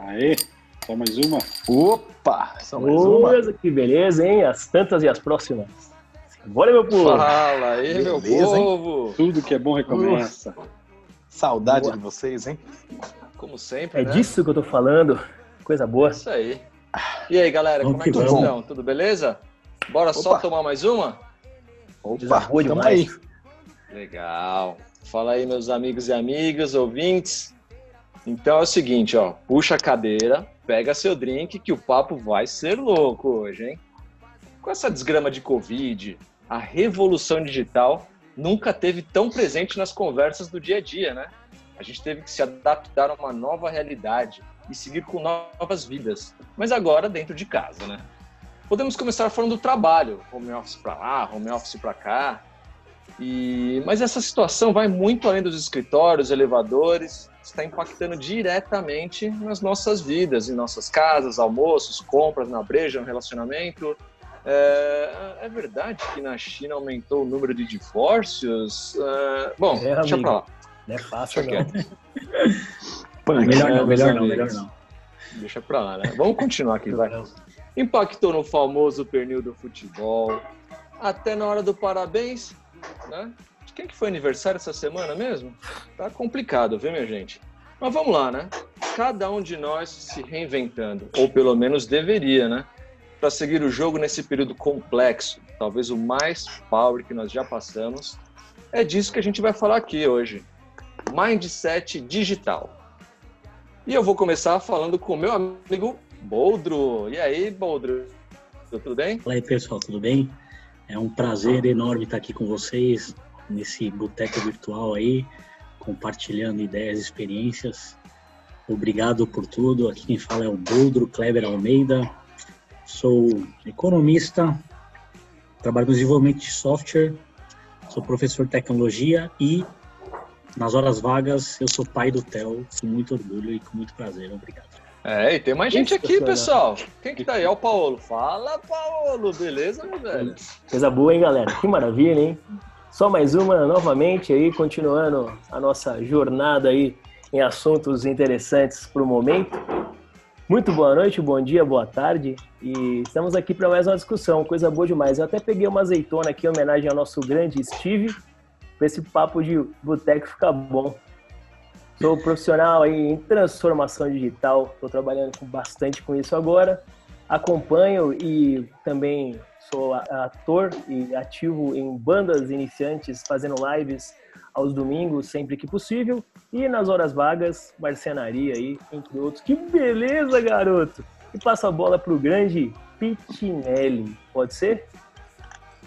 Aê, só mais uma. Opa, só mais uma. que beleza, hein? As tantas e as próximas. Bora, meu povo. Fala aí, beleza, meu povo. Hein? Tudo que é bom recomeça. Saudade Boa. de vocês, hein? Como sempre, É né? disso que eu tô falando. Coisa boa. Isso aí. E aí, galera, como é que vocês estão? Tudo beleza? Bora Opa. só tomar mais uma? Opa, tamo aí. Legal. Fala aí, meus amigos e amigas, ouvintes. Então é o seguinte, ó, puxa a cadeira, pega seu drink que o papo vai ser louco hoje, hein? Com essa desgrama de Covid, a revolução digital nunca teve tão presente nas conversas do dia a dia, né? A gente teve que se adaptar a uma nova realidade e seguir com novas vidas, mas agora dentro de casa, né? Podemos começar falando do trabalho, home office para lá, home office para cá. E mas essa situação vai muito além dos escritórios, elevadores, está impactando diretamente nas nossas vidas, em nossas casas, almoços, compras, na breja, no relacionamento. É, é verdade que na China aumentou o número de divórcios? É, bom, é, deixa amigo. pra lá. Não é fácil, Deixa não. melhor não, melhor não, melhor não. Deixa pra lá, né? Vamos continuar aqui, vai. Impactou no famoso pernil do futebol, até na hora do parabéns, né? Quem que foi aniversário essa semana mesmo? Tá complicado, viu, minha gente? Mas vamos lá, né? Cada um de nós se reinventando, ou pelo menos deveria, né? Para seguir o jogo nesse período complexo, talvez o mais power que nós já passamos. É disso que a gente vai falar aqui hoje. Mindset digital. E eu vou começar falando com o meu amigo Boldro. E aí, Boldro? Tudo bem? Fala aí, pessoal, tudo bem? É um prazer enorme estar aqui com vocês nesse boteco virtual aí, compartilhando ideias, experiências. Obrigado por tudo. Aqui quem fala é o Boldro Kleber Almeida. Sou economista, trabalho no desenvolvimento de software, sou professor de tecnologia e nas horas vagas eu sou pai do Theo com muito orgulho e com muito prazer. Obrigado. É, e tem mais gente aqui, pessoal. Quem que tá aí? É o Paulo. Fala, Paulo. Beleza, meu velho? Coisa boa, hein, galera? Que maravilha, hein? Só mais uma novamente aí, continuando a nossa jornada aí em assuntos interessantes para o momento. Muito boa noite, bom dia, boa tarde. E estamos aqui para mais uma discussão, coisa boa demais. Eu até peguei uma azeitona aqui em homenagem ao nosso grande Steve, para esse papo de boteco ficar bom. Sou profissional aí em transformação digital, estou trabalhando bastante com isso agora. Acompanho e também sou ator e ativo em bandas iniciantes, fazendo lives aos domingos, sempre que possível. E nas horas vagas, marcenaria aí, entre outros. Que beleza, garoto! E passa a bola pro grande Pitinelli, pode ser?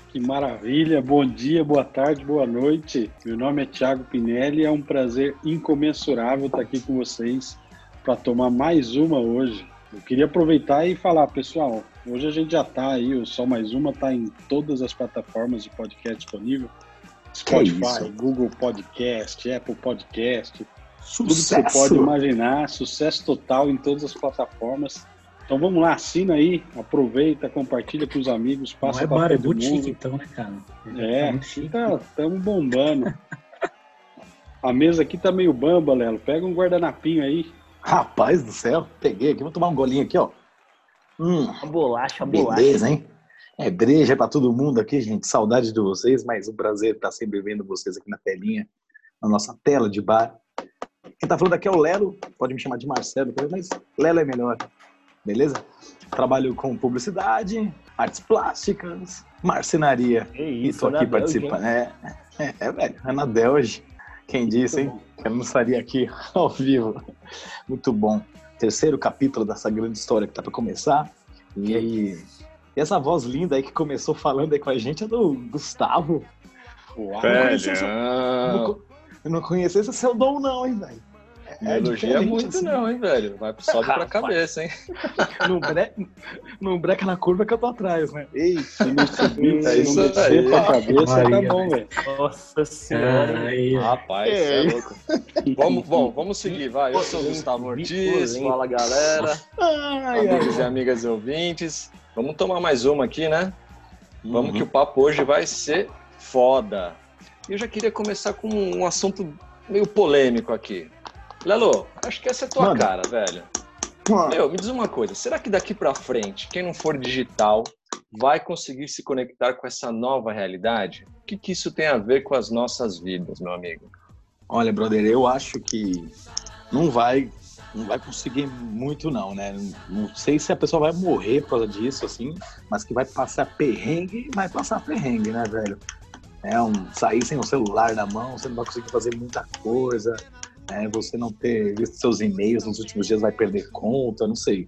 Que maravilha! Bom dia, boa tarde, boa noite. Meu nome é Thiago Pinelli e é um prazer incomensurável estar aqui com vocês para tomar mais uma hoje. Eu queria aproveitar e falar, pessoal, hoje a gente já está aí, o Só Mais Uma está em todas as plataformas de podcast disponível. Spotify, Google Podcast, Apple Podcast, Sucesso. tudo que você pode imaginar, sucesso total em todas as plataformas. Então vamos lá, assina aí, aproveita, compartilha com os amigos, passa Não é para é todo boutique mundo. então, né, cara? É, Tá muito chique. estamos bombando. A mesa aqui tá meio bamba, Lelo. Pega um guardanapinho aí. Rapaz do céu, peguei aqui, vou tomar um golinho aqui, ó. Hum, A bolacha, a bolacha. beleza, hein? É breja pra todo mundo aqui, gente. Saudade de vocês, mas um prazer estar sempre vendo vocês aqui na telinha, na nossa tela de bar. Quem tá falando aqui é o Lelo, pode me chamar de Marcelo, mas Lelo é melhor, beleza? Trabalho com publicidade, artes plásticas, marcenaria. Que E isso, tô aqui participando. É, é, é, velho, Anabel hoje. Quem disse, hein? Que eu não estaria aqui ao vivo. Muito bom. Terceiro capítulo dessa grande história que tá para começar. E aí, e essa voz linda aí que começou falando aí com a gente é do Gustavo. Uau. Eu não conhecia essa- eu não Velho. co- eu não conhecia esse seu dom, não, hein, velho? Não elogia diferente, muito, assim. não, hein, velho? Vai sobe pra cabeça, hein? Não, bre... não breca na curva que eu tô atrás, né? Ei, Se não subir, É se isso não descer aí. pra cabeça, tá Maria, bom, velho. Nossa senhora. Ó. Rapaz, você é louco. Vamos, bom, vamos seguir, vai. Eu sou o Gustavo Ortiz, fala galera, ai, amigos e amigas e ouvintes. Vamos tomar mais uma aqui, né? Vamos Uhum. que o papo hoje vai ser foda. E eu já queria começar com um assunto meio polêmico aqui. Lelo, acho que essa é tua Manda. cara, velho. Meu, me diz uma coisa, será que daqui para frente, quem não for digital vai conseguir se conectar com essa nova realidade? O que, que isso tem a ver com as nossas vidas, meu amigo? Olha, brother, eu acho que não vai não vai conseguir muito não, né? Não sei se a pessoa vai morrer por causa disso, assim, mas que vai passar perrengue, vai passar perrengue, né, velho? É um sair sem o celular na mão, você não vai conseguir fazer muita coisa, né? Você não ter visto seus e-mails nos últimos dias vai perder conta, não sei.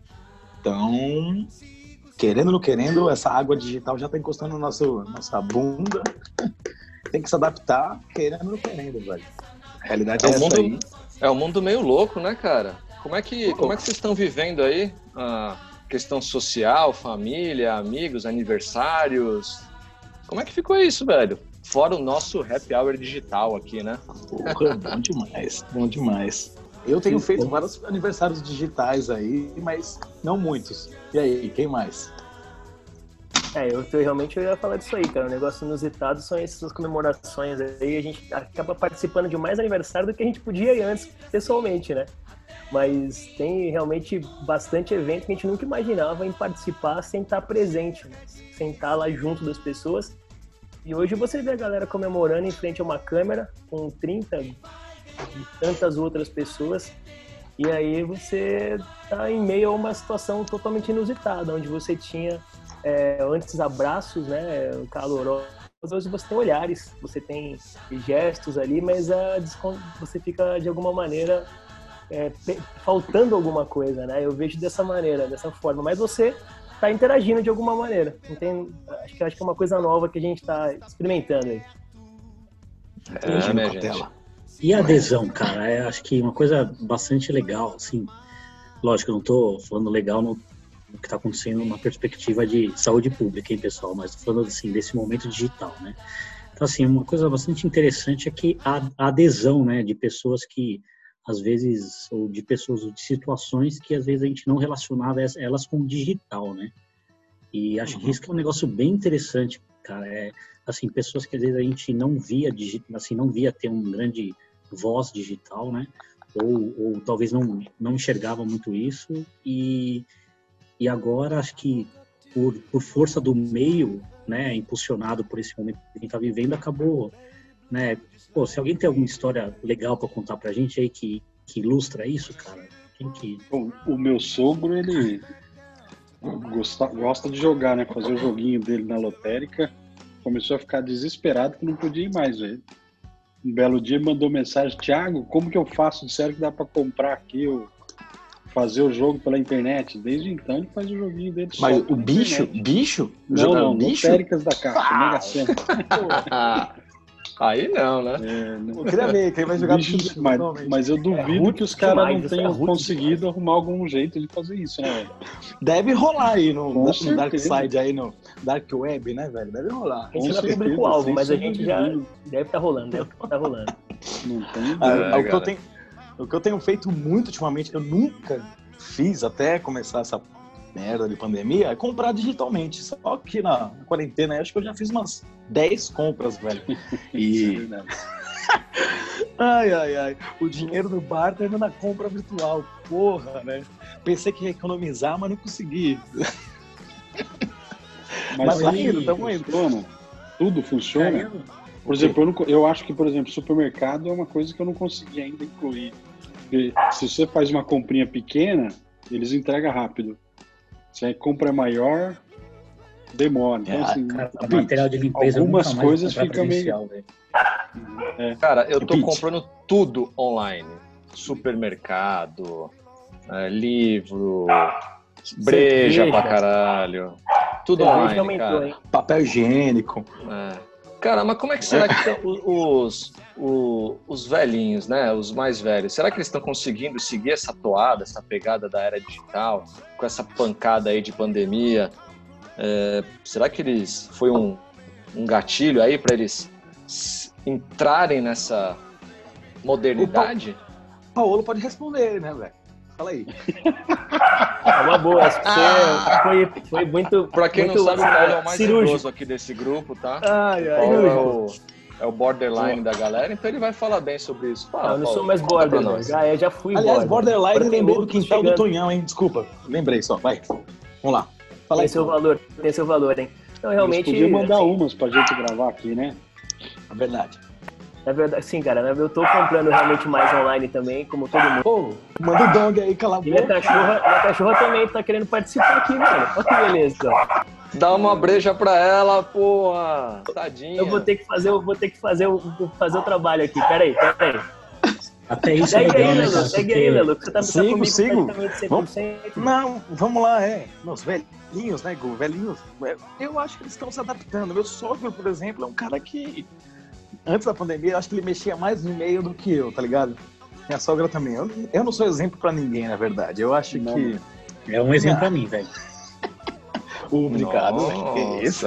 Então, querendo ou não querendo, essa água digital já tá encostando na nosso, nossa bunda. Tem que se adaptar, querendo ou não querendo, velho. A realidade é, É um essa mundo- aí. É um mundo meio louco, né, cara? Como é que, como é que vocês estão vivendo aí a questão social, família, amigos, aniversários? Como é que ficou isso, velho? Fora o nosso happy hour digital aqui, né? Porra, bom demais, bom demais. Eu tenho feito vários aniversários digitais aí, mas não muitos. E aí, quem mais? É, eu, eu realmente eu ia falar disso aí, cara. O negócio inusitado são essas comemorações aí. A gente acaba participando de mais aniversário do que a gente podia ir antes, pessoalmente, né? Mas tem realmente bastante evento que a gente nunca imaginava em participar sem estar presente, né? sem estar lá junto das pessoas. E hoje você vê a galera comemorando em frente a uma câmera com 30 e tantas outras pessoas. E aí você tá em meio a uma situação totalmente inusitada, onde você tinha é, antes abraços, né, calorosos, hoje você tem olhares, você tem gestos ali, mas a você fica de alguma maneira é, faltando alguma coisa, né? Eu vejo dessa maneira, dessa forma, mas você está interagindo de alguma maneira. Não tem, acho que acho que é uma coisa nova que a gente está experimentando aí. É, né, com a gente? tela. E a adesão, cara, é, acho que uma coisa bastante legal, assim, lógico, eu não tô falando legal no, no que tá acontecendo numa perspectiva de saúde pública, hein, pessoal, mas tô falando, assim, desse momento digital, né? Então, assim, uma coisa bastante interessante é que a, a adesão, né, de pessoas que, às vezes, ou de pessoas, ou de situações que, às vezes, a gente não relacionava elas com o digital, né? E acho que isso que é um negócio bem interessante, cara, é, assim, pessoas que, às vezes, a gente não via, assim, não via ter um grande voz digital, né? Ou, ou talvez não, não enxergava muito isso e, e agora acho que por, por força do meio, né, impulsionado por esse momento que a gente está vivendo, acabou, né? Pô, se alguém tem alguma história legal para contar pra gente aí que, que ilustra isso, cara, quem que... O, o meu sogro, ele gosta, gosta de jogar, né? Fazer o joguinho dele na lotérica. Começou a ficar desesperado que não podia ir mais, velho. Um belo dia mandou mensagem, Thiago, como que eu faço? Disseram que dá pra comprar aqui, o, fazer o jogo pela internet. Desde então ele faz o joguinho dele só Mas o bicho, internet. bicho? Não, não, bicho? lotéricas da Caixa, Ah! Mega Sena. Aí não, né? É, não- Eu queria ver, quem vai jogar Bicho, bicho, mas, mas eu duvido rude que os caras demais, não é tenham rude conseguido arrumar algum jeito de fazer isso, né, velho? Deve rolar aí no, no. Dark Side, aí no Dark Web, né, velho? Deve rolar. A gente não é certeza, público-alvo, mas a gente já deve estar rolando, deve estar rolando. Não tem Ah, o, que tenho, o que eu tenho feito muito ultimamente, que eu nunca fiz até começar essa merda de pandemia, é comprar digitalmente. Só que na quarentena, acho que eu já fiz umas 10 compras, velho. Isso é E. verdade. Ai, ai, ai. O dinheiro do bar tá indo na compra virtual. Porra, né? Pensei que ia economizar, mas não consegui. Mas, Mas tá indo, tamo indo. funciona. Tudo funciona. Por exemplo, eu, não eu acho que, por exemplo, supermercado é uma coisa que eu não consegui ainda incluir. Porque se você faz uma comprinha pequena, eles entregam rápido. Se a compra é maior, demora. Então, É, assim, Cara, Pix, material de limpeza algumas coisas ficam meio- velho. Cara, eu tô Pete. comprando tudo online. Supermercado, é, livro, breja Cerveja. pra caralho. Tudo online, aumentou, cara. hein? Papel higiênico. É. Cara, mas como é que será que tão os, o- os velhinhos, né? Os mais velhos, será que eles estão conseguindo seguir essa toada, essa pegada da era digital, com essa pancada aí de pandemia? É, será que eles foi um, um gatilho aí para eles entrarem nessa modernidade? Paolo pode responder, né, velho? Fala aí. É uma boa, você foi, foi muito. Pra quem muito, não sabe, o Paulo é o mais cirúrgico. idoso aqui desse grupo, tá? Ai, O Paulo é o, é o borderline da galera, então ele vai falar bem sobre isso. Fala, Não, eu não Paulo, sou mais borderline. Já, é, já fui Aliás, border. borderline lembrei do quintal do chegando. Tonhão, hein? Desculpa. Lembrei só. Vai. Vamos lá. Fala Tem aí. seu valor, tem seu valor, hein? Então, realmente. Podia mandar assim, umas pra gente gravar aqui, né? É verdade. Na verdade, sim, cara, eu tô comprando realmente mais online também, como todo mundo. Pô, manda o dong aí, cala a E minha boca. cachorra, minha cachorra também tá querendo participar aqui, mano. Olha que beleza. Dá uma breja pra ela, porra. Tadinha. Eu vou ter que fazer, eu vou ter que fazer, fazer o trabalho aqui. Pera aí, pera aí. Até isso é Segue legal, aí, né, Lelo, cara? segue aí, Lelo. Você tá, tá Sigo, comigo sigo. praticamente 100%. Vamos- Não, vamos lá, é. Os velhinhos, né, Gu? Velhinhos. é, Eu acho que eles estão se adaptando. Meu sogro, por exemplo, é um cara que, antes da pandemia, eu acho que ele mexia mais no e-mail do que eu, tá ligado? Minha sogra também. Eu, eu não sou exemplo pra ninguém, na verdade. Eu acho Não. que. É um exemplo pra mim, velho. Obrigado. Que isso?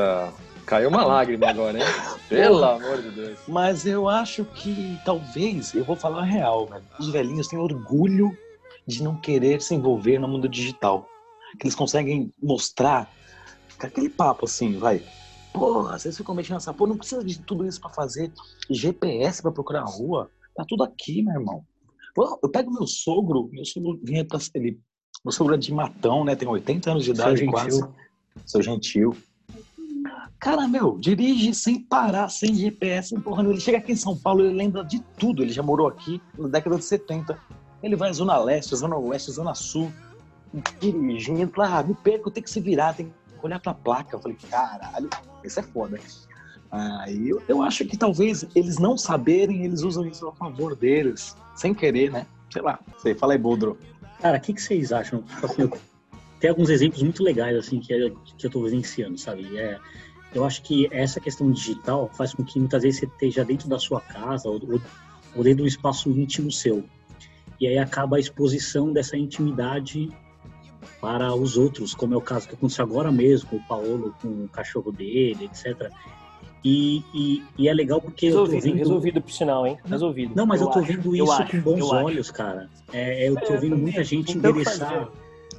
Caiu uma lágrima agora, hein? Pelo amor de Deus. Mas eu acho que talvez, eu vou falar a real, velho. Os velhinhos têm orgulho de não querer se envolver no mundo digital. Que eles conseguem mostrar aquele papo assim, vai. Porra, vocês ficam mexendo nessa porra, não precisa de tudo isso pra fazer GPS pra procurar a rua. Tá tudo aqui, meu irmão. Eu pego meu sogro, meu sogro vinha pra, ele, meu sogro é de Matão, né? Tem 80 anos de idade quase. Seu gentil. Cara, meu, dirige sem parar, sem GPS, sem porra. Ele chega aqui em São Paulo, ele lembra de tudo. Ele já morou aqui na década de 70. Ele vai Zona Leste, Zona Oeste, Zona Sul, dirigindo. Ah, me perco, tem que se virar, tem que olhar pra placa. Eu falei, caralho, isso é foda. Aí eu, eu acho que talvez eles não saberem, eles usam isso a favor deles, sem querer, né? Sei lá. Sei, fala aí, Boldro. Cara, o que, que vocês acham? Tipo assim, tem alguns exemplos muito legais, assim, que, que eu tô vivenciando, sabe? É, eu acho que essa questão digital faz com que muitas vezes você esteja dentro da sua casa ou, ou dentro de um espaço íntimo seu. E aí acaba a exposição dessa intimidade para os outros, como é o caso que aconteceu agora mesmo com o Paulo, com o cachorro dele, etc. E, e, e é legal porque eu tô Resolvido, vendo... resolvido por sinal, hein? Resolvido. Não, mas eu, tô acho, vendo eu isso acho, com bons eu acho. olhos, cara. É, eu tô É, eu vendo muita gente Não tem o que endereçar.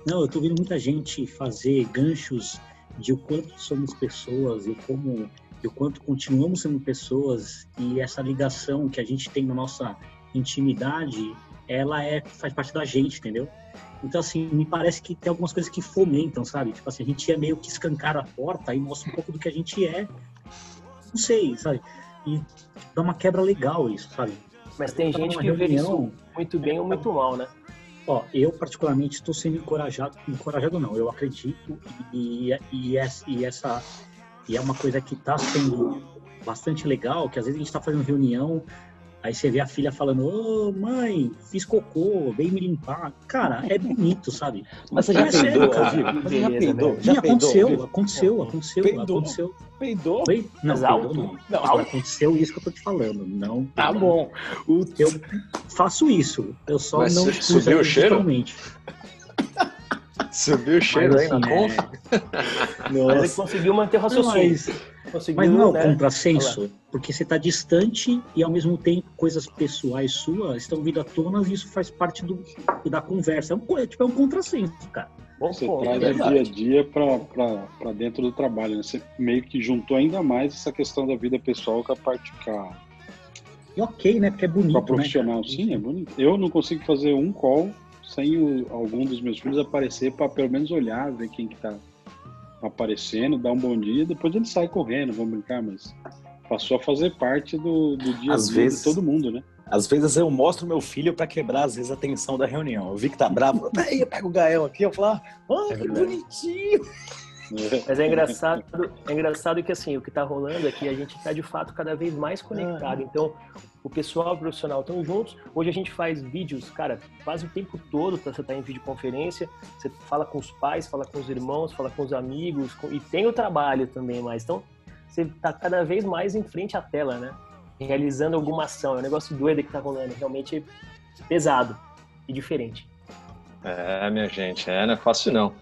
Não, eu tô vendo muita gente fazer ganchos de o quanto somos pessoas e como e o quanto continuamos sendo pessoas e essa ligação que a gente tem na nossa intimidade, ela é faz parte da gente, entendeu? Então assim, me parece que tem algumas coisas que fomentam, sabe? Tipo assim, a gente é meio que escancar a porta e mostra um pouco do que a gente é. Não sei, sabe? E dá uma quebra legal isso, sabe? Mas tem Tava gente que vê isso muito bem ou muito mal, né? Ó, eu particularmente estou sendo encorajado, encorajado não, eu acredito e, e, e essa e é uma coisa que está sendo bastante legal, que às vezes a gente está fazendo reunião, aí você vê a filha falando, ô mãe, fiz cocô, vem me limpar. Cara, é bonito, sabe? Mas você já É sério, peidou, cara. Vitor? Você já Beleza, peidou? Já Sim, peidou? aconteceu, aconteceu, aconteceu, Peidou? aconteceu. Peidou? Oi? Não, Mas peidou alto? não. Não, Aconteceu isso que eu tô te falando, não. Tá bom. O Eu faço isso, eu só Mas não subiu o cheiro? Subiu o cheiro Mas, aí na assim, conta? é- Mas ele conseguiu manter o raciocínio. Mas, Conseguiu, mas não é um né? contrassenso, porque você está distante e ao mesmo tempo coisas pessoais suas estão vindo à tona e isso faz parte do, da conversa. É um, é, tipo, é um contrassenso, cara. Bom Você ponto. traz é o dia a dia para dentro do trabalho. Né? Você meio que juntou ainda mais essa questão da vida pessoal com a parte a, E ok, né? Porque é bonito, com a né? profissional. cara? Sim, é bonito. Eu não consigo fazer um call sem o- algum dos meus filhos aparecer para pelo menos olhar, ver quem que tá aparecendo, dar um bom dia, depois ele sai correndo, vamos brincar, mas passou a fazer parte do, do dia a Às dia vezes- de todo mundo, né? Às vezes eu mostro meu filho pra quebrar, às vezes, a tensão da reunião. Eu vi que tá bravo. Aí eu pego o Gael aqui, eu falo, ah, É que bonitinho. É. Mas é engraçado, é engraçado que assim, o que tá rolando aqui, a gente tá de fato cada vez mais conectado. Então, o pessoal e o profissional estão juntos. Hoje a gente faz vídeos, cara, quase o tempo todo você tá em videoconferência, você fala com os pais, fala com os irmãos, fala com os amigos, com- e tem o trabalho também, mas então você tá cada vez mais em frente à tela, né? Realizando alguma ação. É um negócio doido que tá rolando, realmente pesado e diferente. É, minha gente, é, não é fácil não.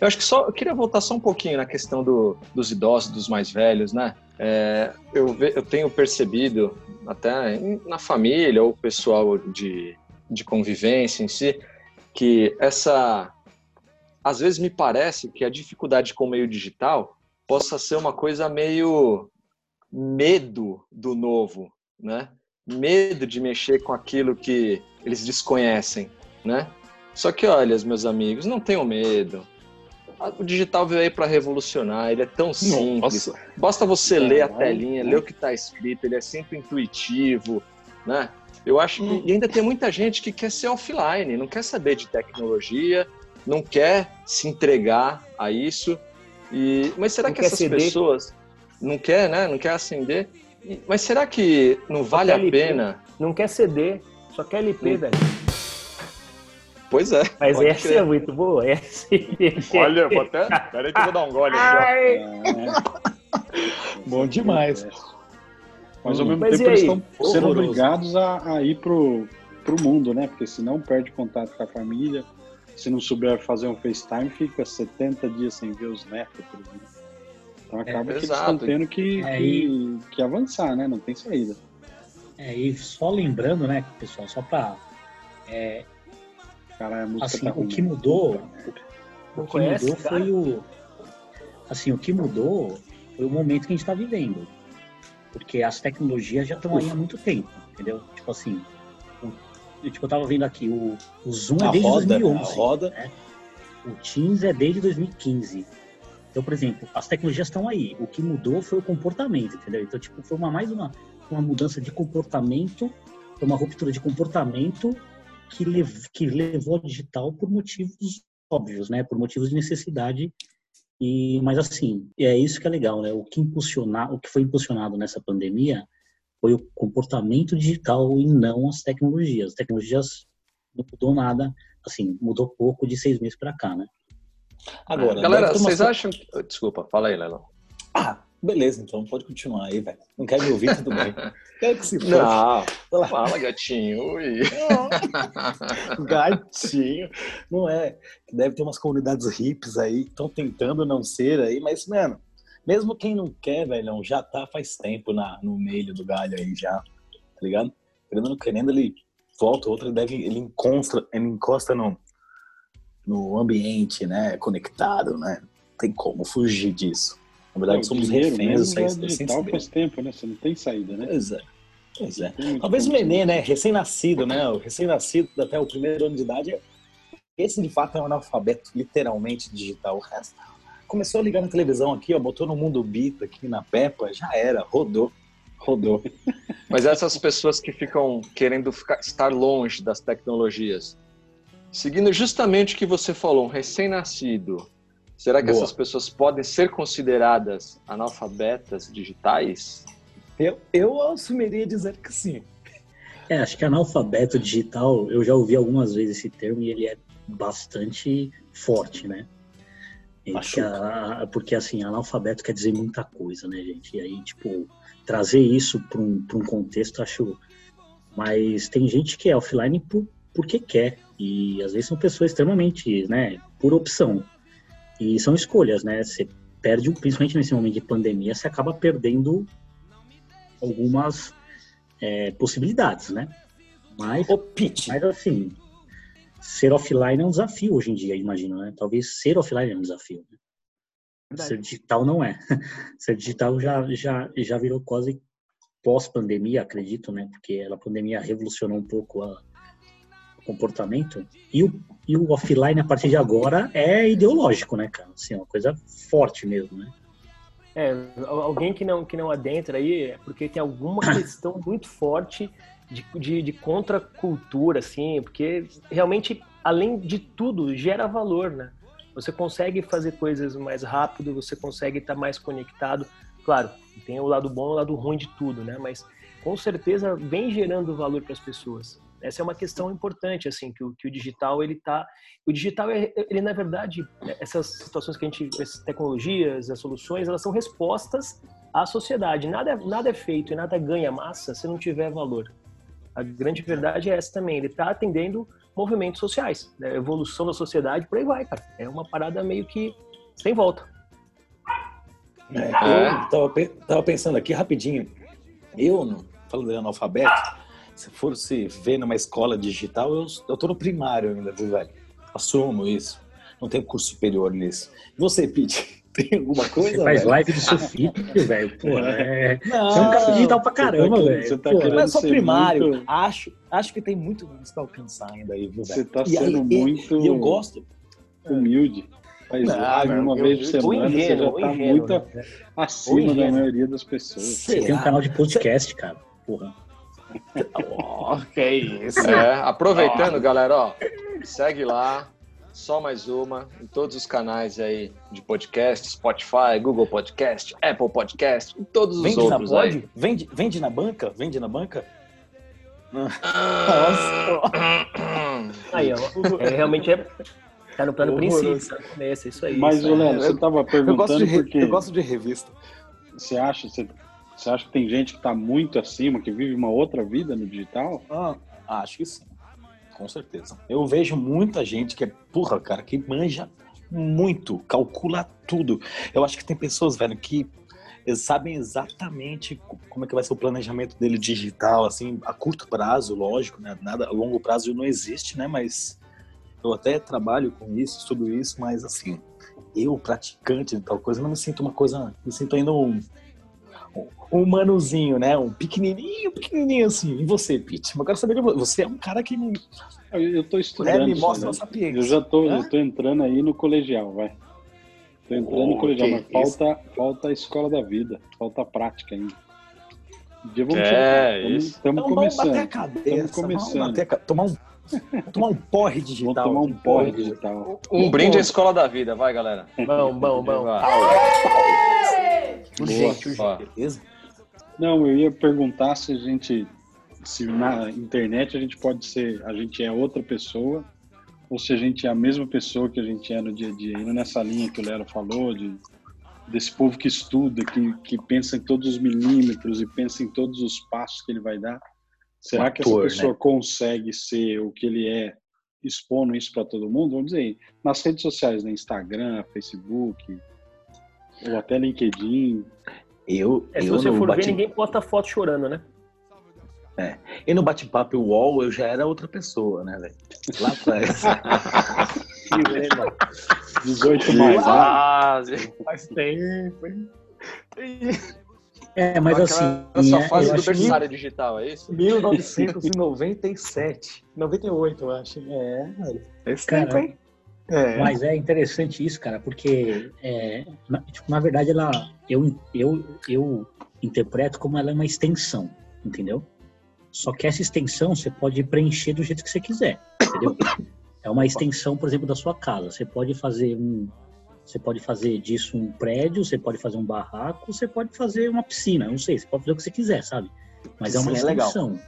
Eu acho que só, eu queria voltar só um pouquinho na questão do, dos idosos, dos mais velhos, né? É, eu, ve- eu tenho percebido, até na família ou pessoal de, de convivência em si, que essa. Às vezes me parece que a dificuldade com o meio digital possa ser uma coisa meio medo do novo, né? Medo de mexer com aquilo que eles desconhecem, né? Só que olha, meus amigos, não tenham medo. O digital veio aí para revolucionar, ele é tão simples. Nossa. Basta você ler a telinha, ler o que está escrito, ele é sempre intuitivo, né? Eu acho que hum. e ainda tem muita gente que quer ser offline, não quer saber de tecnologia, não quer se entregar a isso. E mas será não que essas CD. pessoas não quer, né? Não quer acender? Mas será que não vale a pena? Não quer CD, só quer LP, velho. Pois é. Mas essa crer. é muito boa. Essa... Olha, vou até. Peraí que eu vou dar um gole aqui. Bom demais. Mas ao mesmo Mas tempo eles estão sendo obrigados a, a ir pro, pro mundo, né? Porque senão perde contato com a família. Se não souber fazer um FaceTime, fica 70 dias sem ver os netos, por exemplo. Então é, acaba é, que exato. eles estão tendo que, é, que, que, avançar, né? Não tem saída. É, e só lembrando, né, pessoal, só para é, Cara, a música assim, tá o que mudou, o, que conhece, mudou cara? foi o assim, o que mudou foi o momento que a gente está vivendo. Porque as tecnologias já estão aí há muito tempo, entendeu? Tipo assim, o, tipo, eu tava vendo aqui, o, o Zoom é desde roda, 2011. A roda. Né? O Teams é desde 2015. Então, por exemplo, as tecnologias estão aí. O que mudou foi o comportamento, entendeu? Então, tipo, foi uma, mais uma, uma mudança de comportamento, foi uma ruptura de comportamento que, lev que levou ao digital por motivos óbvios, né? Por motivos de necessidade. E, mas assim, é isso que é legal, né? O que impulsionar, o que foi impulsionado nessa pandemia foi o comportamento digital e não as tecnologias. As tecnologias não mudou nada, assim, mudou pouco de seis meses para cá, né? Agora, galera, vocês acham? Desculpa, fala aí, Lelo. Ah, beleza, então pode continuar aí, velho. Não quer me ouvir, tudo bem. Quero que se Não, fala, gatinho. Ui. gatinho. Não é. Deve ter umas comunidades hips aí que estão tentando não ser aí, mas, mano, mesmo quem não quer, velho, já tá faz tempo na, no meio do galho aí já, tá ligado? Querendo ou não querendo, ele volta, outra deve, ele encosta, ele encosta no, no ambiente, né, conectado, né? Tem como fugir disso. Na verdade, somos reféns sem, é digital faz tempo, né? Você não tem saída, né? Pois é. Pois é. Talvez o nenê, né? Recém-nascido, né? O recém-nascido até o primeiro ano de idade, esse de fato é um analfabeto literalmente digital. O resto começou a ligar na televisão aqui, ó, botou no mundo Bita aqui na Peppa, já era, rodou. Rodou. Mas essas pessoas que ficam querendo ficar, estar longe das tecnologias, seguindo justamente o que você falou, um recém-nascido, será que Boa. essas pessoas podem ser consideradas analfabetas digitais? Eu, eu assumiria dizer que sim. É, acho que analfabeto digital, eu já ouvi algumas vezes esse termo e ele é bastante forte, né? A, porque assim, analfabeto quer dizer muita coisa, né, gente? E aí, tipo, trazer isso para um, um contexto, acho. Mas tem gente que é offline por, porque quer. E às vezes são pessoas extremamente, né, por opção. E são escolhas, né? Você perde, principalmente nesse momento de pandemia, você acaba perdendo algumas é, possibilidades, né? Mas, o pitch. mas assim, ser offline é um desafio hoje em dia, imagino, né? Talvez ser offline é um desafio. Né? Ser digital não é. ser digital já, já, já virou quase pós-pandemia, acredito, né? Porque a pandemia revolucionou um pouco a, comportamento. E o, e o offline, a partir de agora, é ideológico, né, cara? Assim, é uma coisa forte mesmo, né? É, alguém que não, que não adentra aí é porque tem alguma questão muito forte de, de, de contracultura, assim, porque realmente, além de tudo, gera valor, né? Você consegue fazer coisas mais rápido, você consegue estar mais conectado. Claro, tem o lado bom e o lado ruim de tudo, né? Mas com certeza vem gerando valor para as pessoas. Essa é uma questão importante, assim, que o, que o digital, ele tá... O digital, é, ele na verdade, essas situações que a gente... Essas tecnologias, as soluções, elas são respostas à sociedade. Nada, nada é feito e nada ganha massa se não tiver valor. A grande verdade é essa também. Ele está atendendo movimentos sociais, né? evolução da sociedade, por aí vai, cara. É uma parada meio que sem volta. É, eu tava, tava, pensando aqui rapidinho. Eu, falando de analfabeto, se fosse ver numa escola digital, eu, eu tô no primário ainda, viu, velho? Assumo isso. Não tenho curso superior nisso. E você, Pete? Tem alguma coisa? Você faz velho? live do seu filho, velho. Pô, é... Não, Você é um cara digital pra caramba, querendo- velho. você tá Pô, Mas só primário. muito- Acho, acho que tem muito mais pra alcançar ainda aí, viu, Você velho? tá E aí, sendo e- muito E eu gosto. humilde. Faz Não, live não, uma eu- vez por semana, você já tá ingênuo. muito né? acima da maioria das pessoas. Você tem um canal de podcast, cara. Porra. Oh, que isso. É, aproveitando, galera, ó, segue lá, só mais uma, em todos os canais aí de podcast, Spotify, Google Podcast, Apple Podcast, e todos os Vende na outros aí. pod? Vende, vende na banca? Vende na banca? Aí, ó. É, realmente é. Tá no plano princípio, tá no começo, é isso aí. Mas, aí. Léo, você tava Eu gosto, perguntando de, porque eu gosto de revista. você acha, você, você acha que tem gente que tá muito acima, que vive uma outra vida no digital? Ah, acho que sim. Com certeza. Eu vejo muita gente que é, porra, cara, que manja muito, calcula tudo. Eu acho que tem pessoas, velho, que sabem exatamente co- como é que vai ser o planejamento dele digital, assim, a curto prazo, lógico, né? Nada, a longo prazo não existe, né? Mas eu até trabalho com isso, estudo isso, mas assim, eu, praticante de tal coisa, não me sinto uma coisa, me sinto ainda um, um humanozinho, né? Um pequenininho, pequenininho assim. E você, Pete? Eu quero saber de você. Você é um cara que me, Eu, eu tô estudando. né, me mostra né? a sapiência. Eu já tô, eu tô entrando aí no colegial, vai. Tô entrando no Oh, colegial, que mas falta, falta a escola da vida, falta a prática ainda. Um dia vamos É, chegar. Estamos isso. estamos Então, vamos bater a começando. cabeça, começando. vamos bater a ca- tomar um, tomar um porre Vamos digital. tomar um um porre digital. Um brinde à escola da vida, vai, galera. Bom, bom, bom. Urgente, urgente. Beleza? Não, eu ia perguntar se a gente, se na internet a gente pode ser, a gente é outra pessoa, ou se a gente é a mesma pessoa que a gente é no dia a dia. Indo nessa linha que o Lero falou, de, desse povo que estuda, que, que pensa em todos os milímetros e pensa em todos os passos que ele vai dar. Será Um que ator, essa pessoa consegue ser o que ele é, expondo isso para todo mundo? Vamos dizer, nas redes sociais, né? Instagram, Facebook, ou até LinkedIn. Eu, É, se eu, você for bate, ver, ninguém posta foto chorando, né? e no bate-papo UOL eu já era outra pessoa, né, velho? Lá atrás. 18 mais, né? Quase. Faz tempo, hein? É, mas assim. Sua é, fase do que- berçário digital, é isso? 1997. 98, eu acho. É, velho. Esse Cara, tempo, hein? É. Mas é interessante isso, cara, porque é, na, tipo, na verdade ela eu, eu, eu interpreto como ela é uma extensão, entendeu? Só que essa extensão você pode preencher do jeito que você quiser, entendeu? É uma extensão, por exemplo, da sua casa. Você pode fazer um você pode fazer disso um prédio, você pode fazer um barraco, você pode fazer uma piscina, não sei, você pode fazer o que você quiser, sabe? Mas é uma é extensão,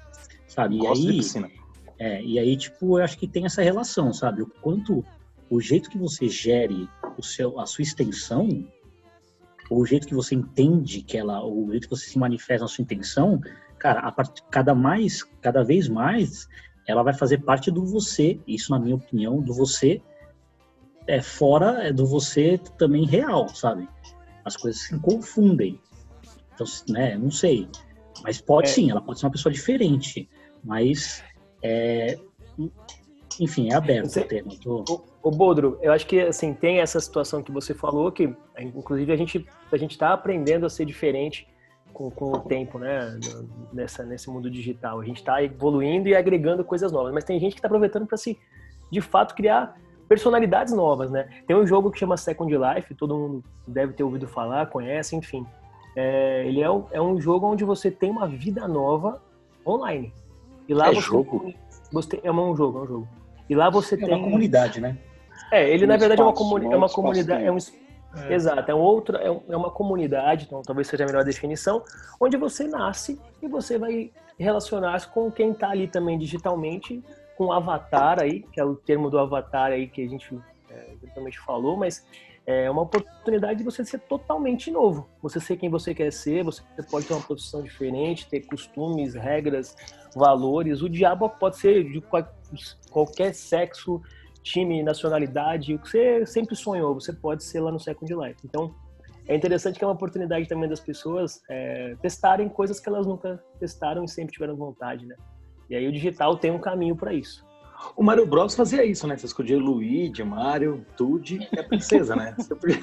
sabe? E aí, piscina. é, e aí, tipo, eu acho que tem essa relação, sabe? O quanto o jeito que você gere o seu, a sua extensão, ou o jeito que você entende que ela, ou o jeito que você se manifesta na sua intenção, cara, a part, cada mais, cada vez mais, ela vai fazer parte do você. Isso, na minha opinião, do você é fora é do você também real, sabe? As coisas se confundem. Então, né? Não sei. Mas pode É. sim, ela pode ser uma pessoa diferente. Mas é, enfim, é aberto Você- o tema. Tô- O Bodro, eu acho que assim tem essa situação que você falou que, inclusive a gente a gente está aprendendo a ser diferente com, com o tempo, né? Nessa nesse mundo digital, a gente está evoluindo e agregando coisas novas, mas tem gente que está aproveitando para se, de fato, criar personalidades novas, né? Tem um jogo que chama Second Life, todo mundo deve ter ouvido falar, conhece, enfim. É, ele é um, é um jogo onde você tem uma vida nova online. E lá É você, jogo? você é um jogo, é um jogo. E lá você É tem uma comunidade, né? É, ele Um na verdade é uma, espaço, comuni um é uma comunidade, é um, É. exato, é um outro, é, um- é uma comunidade, então talvez seja a melhor definição, onde você nasce e você vai relacionar-se com quem está ali também digitalmente, com o avatar aí, que é o termo do avatar aí que a gente é, eventualmente falou, mas é uma oportunidade de você ser totalmente novo, você ser quem você quer ser, você pode ter uma profissão diferente, ter costumes, regras, valores. O diabo pode ser de qual- qualquer sexo, time, nacionalidade, o que você sempre sonhou, você pode ser lá no Second Life. Então, é interessante que é uma oportunidade também das pessoas é, testarem coisas que elas nunca testaram e sempre tiveram vontade, né? E aí o digital tem um caminho para isso. O Mario Bros fazia isso, né? Você escolhia Luigi, Mario, Toad e a princesa, né? Podia...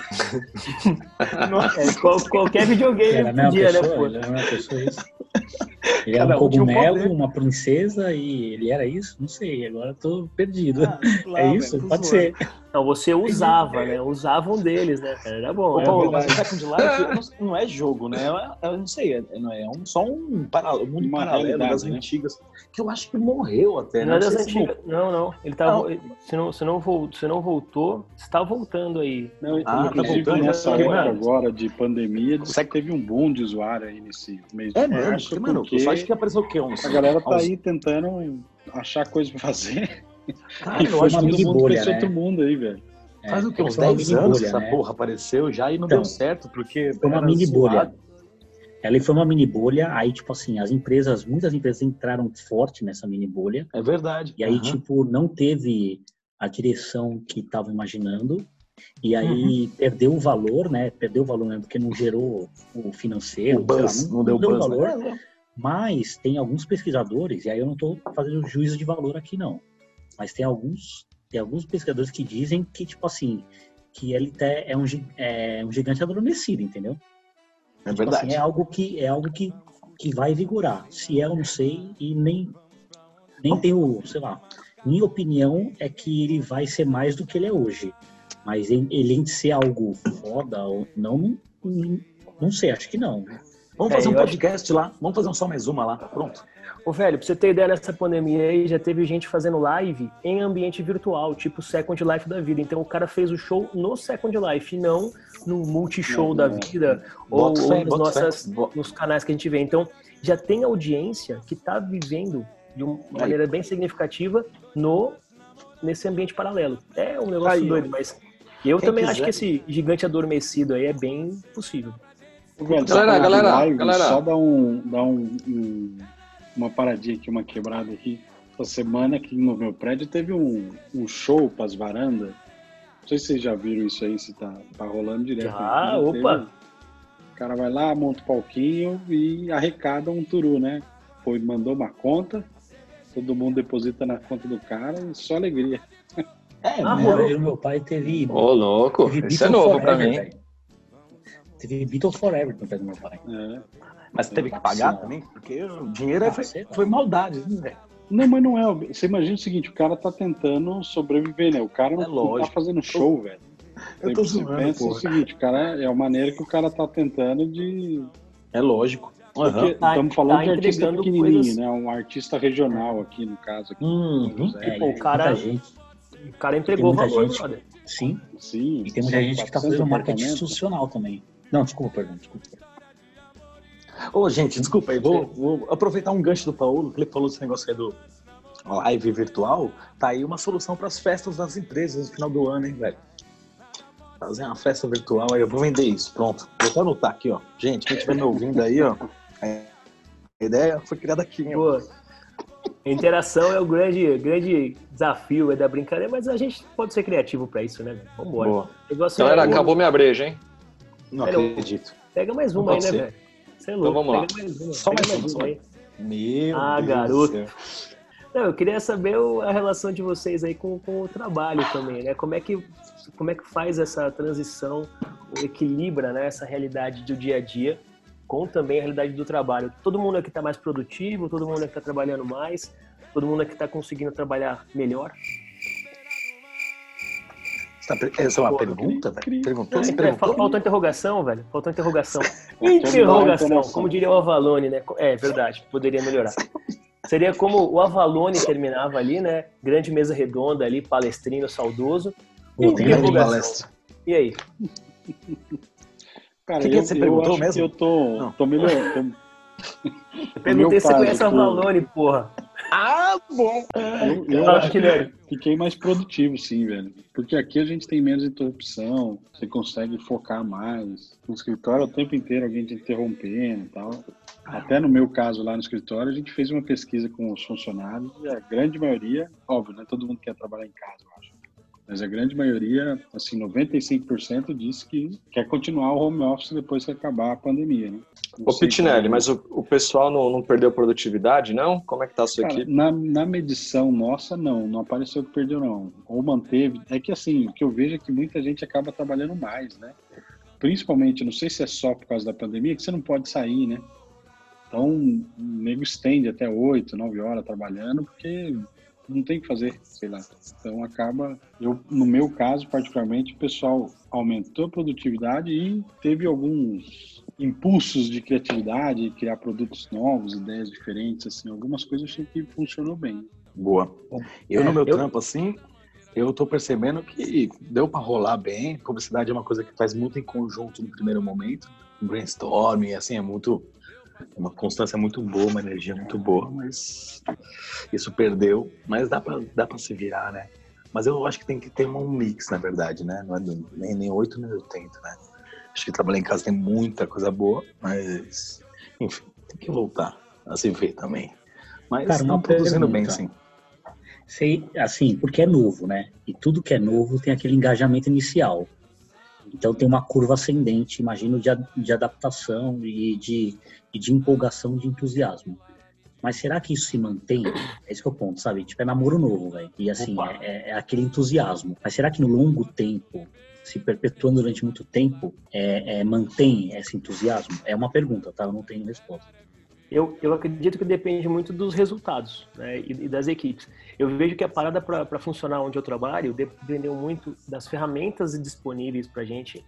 É, qual- qualquer videogame mesma podia, né, pessoa, pô? ele era a mesma pessoa, isso. Ele era Cada um um um cogumelo, poder. uma princesa e ele era isso? Não sei, agora eu tô perdido. Ah, é isso? Pode ser. Não, você usava, né? Usava um deles, né? cara? Era bom. Ô, Paulo, mas o Second Life não- não é jogo, né? É- Eu não sei, é, não é, é um, só um, para, um mundo Uma paralelo das né? antigas, que eu acho que morreu até, Não é né? das sei se antigas. Não, não. Ele tá. Não. Se, não, se, não vol- se não voltou, está voltando aí. Não, Ah, tá inclusive voltando, nessa né? época Mano. agora de pandemia, que Consegue- teve um boom de usuário aí nesse mês de É mesmo, março, porque, mano, eu acho que apareceu o quê? Uns, a galera tá uns- aí tentando achar coisa pra fazer. Cara, e eu foi acho uma todo que mini mundo bolha, né? todo mundo aí, velho. É, faz o quê? ele Uns foi uma 10 mini anos bolha, essa né? porra apareceu já e não Então, deu certo, porque Foi uma mini zoado. bolha. Ela foi uma mini bolha, aí, tipo assim, as empresas, muitas empresas entraram forte nessa mini bolha, É verdade. e aí, Aham. tipo, não teve a direção que estavam imaginando, e aí Uhum. perdeu o valor, né? Perdeu o valor, né? Porque não gerou o financeiro, o buzz, lá, não, deu buzz, valor. né? Mas tem alguns pesquisadores, e aí eu não estou fazendo juízo de valor aqui não, mas tem alguns, tem alguns pesquisadores que dizem que, tipo assim, que ele tá- é um, é um gigante adormecido, entendeu? É Tipo assim, verdade. é algo que é algo que, que vai vigorar. Se é, eu não sei e nem nem tenho, sei lá. Minha opinião é que ele vai ser mais do que ele é hoje. Mas ele em ser algo foda ou não, não, não sei, acho que não. Vamos É, fazer um eu acho- podcast lá. Vamos fazer um só mais uma lá. Pronto. Ô, velho, pra você ter ideia nessa pandemia aí, já teve gente fazendo live em ambiente virtual, tipo Second Life da vida. Então o cara fez o show no Second Life, e não no multishow Não, da não. vida ou, ou fé. nossas, nos canais que a gente vê. Então já tem audiência que tá vivendo de uma Aí. maneira bem significativa no nesse ambiente paralelo. É um negócio Aí, doido, mas eu Quem também acho quiser. que esse gigante adormecido aí é bem possível. Velho, Galera, galera, live, galera. Só dar, um, dar um, um- uma paradinha aqui, uma quebrada aqui. Essa semana aqui no meu prédio teve um, um show pras varandas. Não sei se vocês já viram isso aí, se tá, tá rolando direto. Aqui. opa. Teve- O cara vai lá, monta o palquinho e arrecada um turu, né? Foi, mandou uma conta, todo mundo deposita na conta do cara e só alegria. É, Ah, o meu pai teve, Ô, louco, teve isso é Beatles novo pra Forever, mim. velho. Teve Beatles Forever no pé do meu pai. É. Mas teve que pagar também, porque o dinheiro Ah, foi, foi maldade, né, velho? Não, mas não é. Você imagina o seguinte, o cara tá tentando sobreviver, né? O cara não, É lógico. tá fazendo show, velho. Eu tô Você zoando, pensa o porra. seguinte, o cara é a maneira que o cara tá tentando de. É lógico. Tá- estamos falando tá de artista pequenininho, coisas- né? Um artista regional aqui, no caso. Aqui, Uhum. José. É, Pô, o cara- O cara entregou muita valor, gente- brother. sim, Sim. e tem muita gente que tá 400 fazendo marketing institucional também. Não, desculpa, perdão, desculpa. Ô, gente, desculpa aí, vou, vou aproveitar um gancho do Paulo, que ele falou desse negócio aí do live virtual. Tá aí uma solução para as festas das empresas no final do ano, hein, velho? Fazer uma festa virtual aí, eu vou vender isso, pronto. Vou até anotar aqui, ó. Gente, quem estiver me ouvindo aí, ó. é, a ideia foi criada aqui, hein, ó. Pô, a interação é o grande, grande desafio é da brincadeira, mas a gente pode ser criativo pra isso, né? Boa. O negócio Galera, é- acabou minha breja, hein? Não acredito. Pega mais uma aí, né, velho? Você é louco. vamos lá. Mais uma. Só mais uma, só aí. Meu Ah, Deus garoto. Não, eu queria saber a relação de vocês aí com, com o trabalho também, né? Como é que como é que faz essa transição, equilibra né, essa realidade do dia a dia com também a realidade do trabalho? Todo mundo aqui está mais produtivo, todo mundo aqui está trabalhando mais, todo mundo aqui está conseguindo trabalhar melhor. Essa essa é uma Porra, pergunta, velho? Perguntou? Você É, perguntou? fal- faltou interrogação, velho. Faltou interrogação. Interrogação, como diria o Avalone, né? É verdade, poderia melhorar. Seria como o Avalone terminava ali, né? Grande mesa redonda ali, palestrino saudoso. Pô, Interrogação. uma palestra. E aí? Cara, Que que eu, você eu perguntou acho mesmo? que eu tô, Não. tô melhorando. Eu perguntei se você conhece o tipo- Avalone, porra. Ah, bom. Eu, eu acho que Guilherme. fiquei mais produtivo, sim, velho. Porque aqui a gente tem menos interrupção, você consegue focar mais. No escritório, o tempo inteiro alguém te interrompendo e tal. Até no meu caso lá no escritório, a gente fez uma pesquisa com os funcionários e a grande maioria, óbvio, né? Todo mundo quer trabalhar em casa, eu acho. Mas a grande maioria, assim, 95% disse que quer continuar o home office depois que acabar a pandemia, né? Ô, Pitinelli, mas o, o pessoal não, não, perdeu produtividade, não? Como é que tá a sua Cara, equipe? Na, na medição nossa, não. Não apareceu que perdeu, não. Ou manteve. É que assim, o que eu vejo é que muita gente acaba trabalhando mais, né? Principalmente, não sei se é só por causa da pandemia, que você não pode sair, né? Então, o nego estende até 8, 9 horas trabalhando, porque não tem o que fazer, sei lá. Então acaba, eu, no meu caso particularmente, o pessoal aumentou a produtividade e teve alguns impulsos de criatividade, criar produtos novos, ideias diferentes, assim, algumas coisas eu achei que funcionou bem. Boa. Eu no meu eu... trampo, assim, eu tô percebendo que deu para rolar bem. Publicidade é uma coisa que faz muito em conjunto no primeiro momento. Brainstorming, assim, é muito uma constância muito boa, uma energia muito boa, mas isso perdeu. Mas dá para dá pra se virar, né? Mas eu acho que tem que ter um mix, na verdade, né? Não é nem, nem 8 nem 80, né? Acho que trabalhar em casa tem muita coisa boa, mas, enfim, tem que voltar a se ver também. Mas Cara, não produzindo bem, sim. Sei, assim, porque é novo, né? E tudo que é novo tem aquele engajamento inicial. Então tem uma curva ascendente, imagino, de, de adaptação e de, e de empolgação, de entusiasmo. Mas será que isso se mantém? É esse que é o ponto, sabe? Tipo, é namoro novo, velho. E assim, é, é, é, aquele entusiasmo. Mas será que no longo tempo, se perpetuando durante muito tempo, é, é, mantém esse entusiasmo? É uma pergunta, tá? Eu não tenho resposta. Eu, eu acredito que depende muito dos resultados né, e, e, das equipes. Eu vejo que a parada para funcionar onde eu trabalho dependeu muito das ferramentas disponíveis para a gente,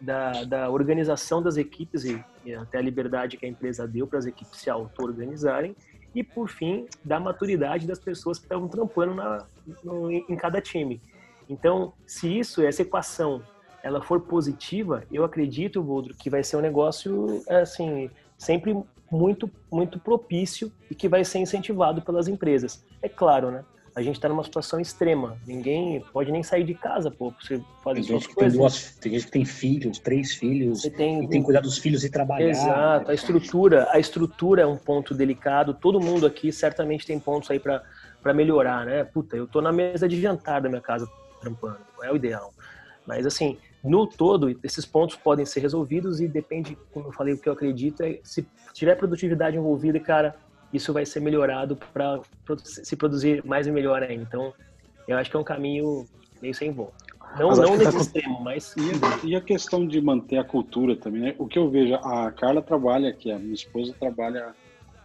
da, da, organização das equipes e, e, até a liberdade que a empresa deu para as equipes se auto-organizarem e, por fim, da maturidade das pessoas que estavam trampando na, no, em cada time. Então, se isso, essa equação, ela for positiva, eu acredito, Boldro, que vai ser um negócio, assim, sempre muito, muito propício e que vai ser incentivado pelas empresas. É claro, né? A gente está numa situação extrema. Ninguém pode nem sair de casa, pô, você fazer tem gente coisas. Tem, duas, tem gente que tem filhos, três filhos, você tem, e tem que cuidar dos filhos e trabalhar. Exato. A estrutura, a estrutura é um ponto delicado. Todo mundo aqui certamente tem pontos aí para melhorar, né? Puta, eu tô na mesa de jantar da minha casa trampando. É o ideal. Mas assim, no todo, esses pontos podem ser resolvidos e depende, como eu falei, o que eu acredito é se tiver produtividade envolvida, cara, isso vai ser melhorado para se produzir mais e melhor ainda. Então, eu acho que é um caminho meio sem volta. Não, não nesse tá... extremo, mas. E, e, a questão de manter a cultura também, né? O que eu vejo, a Carla trabalha aqui, a minha esposa trabalha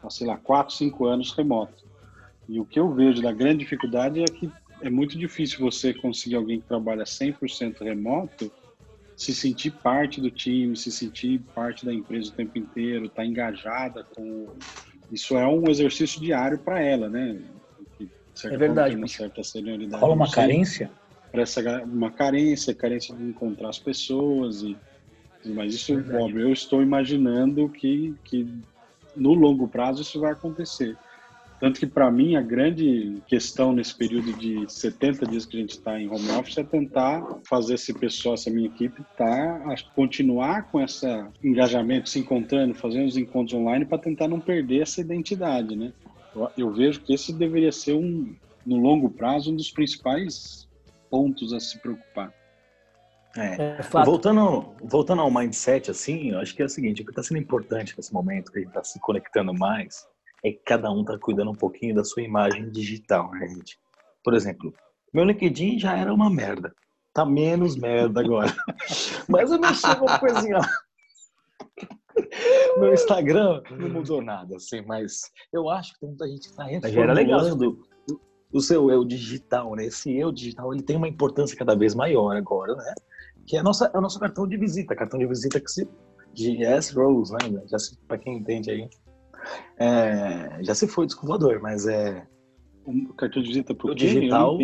há, sei lá, 4, 5 anos remoto. E o que eu vejo da grande dificuldade é que é muito difícil você conseguir alguém que trabalha 100% remoto se sentir parte do time, se sentir parte da empresa o tempo inteiro, estar tá engajada com. Isso é um exercício diário para ela, né? é verdade. Uma certa senioridade. Rola uma carência? Parece uma carência, carência de encontrar as pessoas e mas isso, é óbvio, eu estou imaginando que, que no longo prazo isso vai acontecer. Tanto que, para mim, a grande questão nesse período de 70 dias que a gente está em home office é tentar fazer esse pessoal, essa minha equipe, tá, continuar com esse engajamento, se encontrando, fazendo os encontros online para tentar não perder essa identidade, né? Eu, eu, vejo que esse deveria ser, um, no longo prazo, um dos principais pontos a se preocupar. É. É, voltando, voltando ao mindset, assim, eu acho que é o seguinte, o que está sendo importante nesse momento, que a gente está se conectando mais, é que cada um tá cuidando um pouquinho da sua imagem digital, né, gente? Por exemplo, meu LinkedIn já era uma merda. Tá menos merda agora. Mas eu mexi uma coisinha lá. Meu Instagram não mudou nada, assim, mas eu acho que tem muita gente que tá reformulando o seu eu digital, né? Esse eu digital, ele tem uma importância cada vez maior agora, né? Que é, a nossa, é o nosso cartão de visita, cartão de visita que se de S Rose, né? Já para quem entende aí. É, já se foi desculpador, mas é. O cartão de visita pro o digital.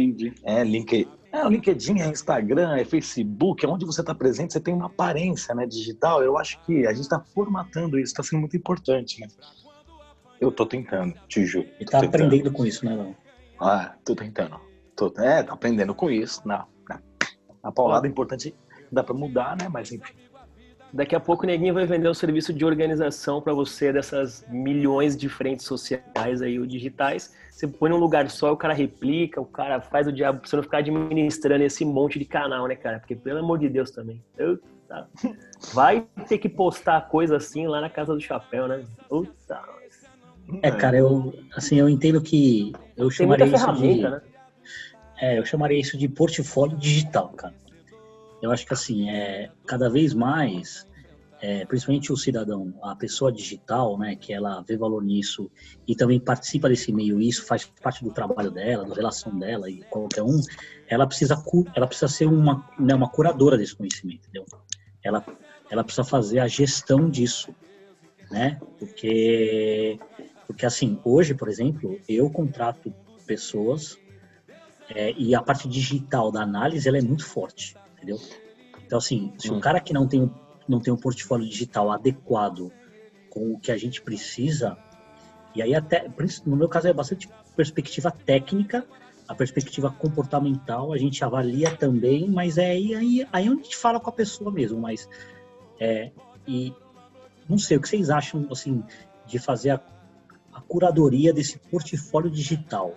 É, link, é, o LinkedIn, é Instagram, é Facebook, é onde você está presente, você tem uma aparência né, digital. Eu acho que a gente está formatando isso, está sendo muito importante, né? Eu estou tentando, te juro. E tá tentando. aprendendo com isso, né, Léo? Ah, tô tentando. Tô, é, tá aprendendo com isso. Não, não. A paulada é importante, dá para mudar, né? Mas enfim. Daqui a pouco ninguém vai vender um serviço de organização para você dessas milhões de frentes sociais aí, ou digitais. Você põe num lugar só, o cara replica, o cara faz o diabo pra você não ficar administrando esse monte de canal, né, cara? Porque, pelo amor de Deus, também. Eu, Tá. Vai ter que postar coisa assim lá na casa do chapéu, né? Puta. É, cara, eu assim, eu entendo que eu Tem chamaria isso de né? É, eu chamaria isso de portfólio digital, cara. Eu acho que assim, é, cada vez mais, é, principalmente o cidadão, a pessoa digital, né, que ela vê valor nisso e também participa desse meio, e isso faz parte do trabalho dela, da relação dela e qualquer um, ela precisa, ela precisa ser uma, né, uma curadora desse conhecimento, entendeu? Ela, ela precisa fazer a gestão disso, né? Porque, porque assim, hoje, por exemplo, eu contrato pessoas é, e a parte digital da análise ela é muito forte, entendeu? Então assim, se o cara que não tem um, não tem um portfólio digital adequado com o que a gente precisa, e aí até no meu caso é bastante perspectiva técnica, a perspectiva comportamental a gente avalia também, mas é aí aí, aí onde a gente fala com a pessoa mesmo, mas é, e não sei o que vocês acham assim de fazer a, a curadoria desse portfólio digital,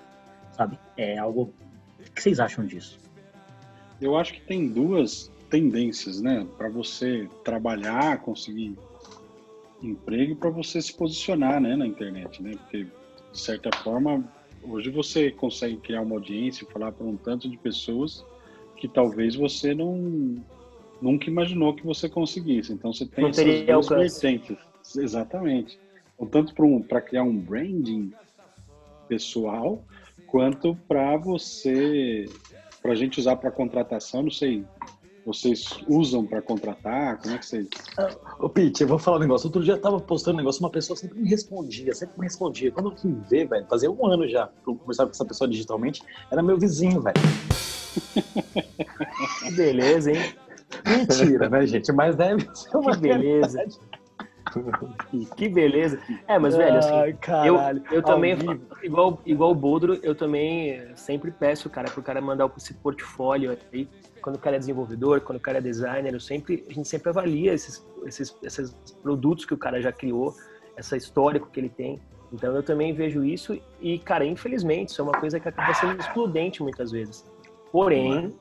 sabe? É algo o que vocês acham disso? Eu acho que tem duas tendências, né? Para você trabalhar, conseguir emprego e para você se posicionar, né, na internet, né? Porque de certa forma hoje você consegue criar uma audiência e falar para um tanto de pessoas que talvez você não nunca imaginou que você conseguisse. Então você tem Não essas duas vertentes. Exatamente. Então, tanto para um, criar um branding pessoal, quanto para você, para a gente usar para contratação, não sei, vocês usam para contratar? Como é que vocês. Ô, Pete, eu vou falar um negócio. Outro dia eu tava postando um negócio, uma pessoa sempre me respondia, sempre me respondia. Quando eu fui ver, velho, fazia um ano já que eu conversava com essa pessoa digitalmente, era meu vizinho, velho. Que beleza, hein? Mentira, né, gente? Mas deve ser uma beleza. Que beleza. É, mas, velho, assim, Ai, Eu, caralho. eu Ao também, vivo. igual, igual o Bodro, eu também eh, sempre peço, cara, pro cara mandar esse portfólio aí. Quando o cara é desenvolvedor, quando o cara é designer, eu sempre, a gente sempre avalia esses, esses, esses produtos que o cara já criou, essa histórico que ele tem. Então eu também vejo isso e, cara, infelizmente, isso é uma coisa que acaba sendo excludente muitas vezes. Porém,